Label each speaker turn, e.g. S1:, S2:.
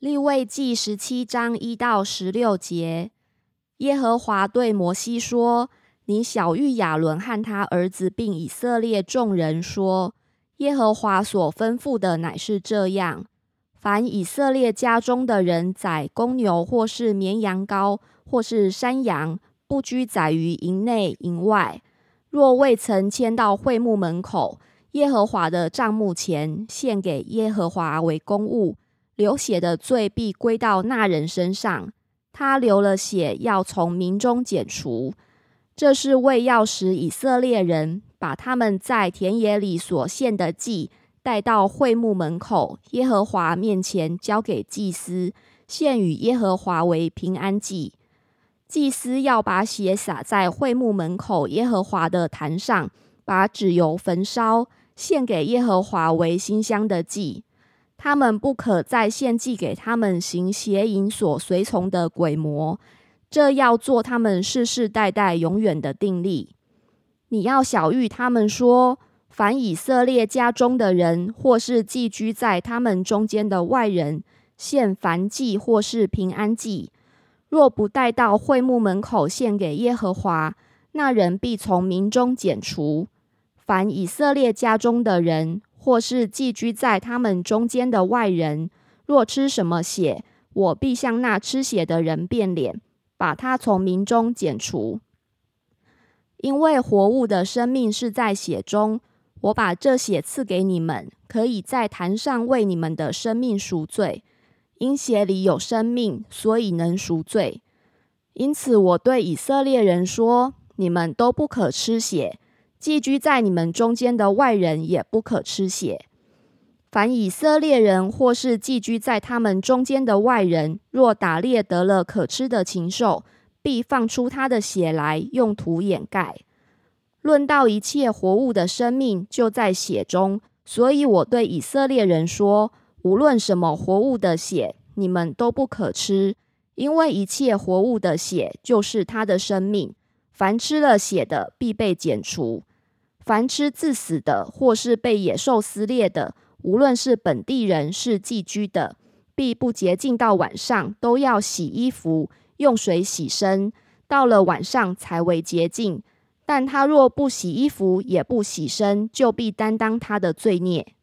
S1: 立位记十七章一到十六节，耶和华对摩西说：“你小谕亚伦和他儿子，并以色列众人说：耶和华所吩咐的乃是这样：凡以色列家中的人宰公牛，或是绵羊羔，或是山羊，不拘宰于营内营外，若未曾迁到会幕门口耶和华的帐幕前，献给耶和华为公物。”流血的罪必归到那人身上，他流了血，要从民中剪除。这是为要使以色列人把他们在田野里所献的祭带到会幕门口耶和华面前，交给祭司献与耶和华为平安祭。祭司要把血洒在会幕门口耶和华的坛上，把纸油焚烧，献给耶和华为馨香的祭。他们不可再献祭给他们行邪淫所随从的鬼魔，这要做他们世世代代永远的定例。你要小谕他们说：凡以色列家中的人，或是寄居在他们中间的外人，献燔祭或是平安祭，若不带到会幕门口献给耶和华，那人必从民中剪除。凡以色列家中的人。或是寄居在他们中间的外人，若吃什么血，我必向那吃血的人变脸，把他从民中剪除。因为活物的生命是在血中，我把这血赐给你们，可以在坛上为你们的生命赎罪。因血里有生命，所以能赎罪。因此，我对以色列人说：你们都不可吃血。寄居在你们中间的外人也不可吃血。凡以色列人或是寄居在他们中间的外人，若打猎得了可吃的禽兽，必放出他的血来，用土掩盖。论到一切活物的生命，就在血中。所以我对以色列人说：无论什么活物的血，你们都不可吃，因为一切活物的血就是他的生命。凡吃了血的，必被剪除。凡吃自死的，或是被野兽撕裂的，无论是本地人是寄居的，必不洁净到晚上，都要洗衣服，用水洗身，到了晚上才为洁净。但他若不洗衣服，也不洗身，就必担当他的罪孽。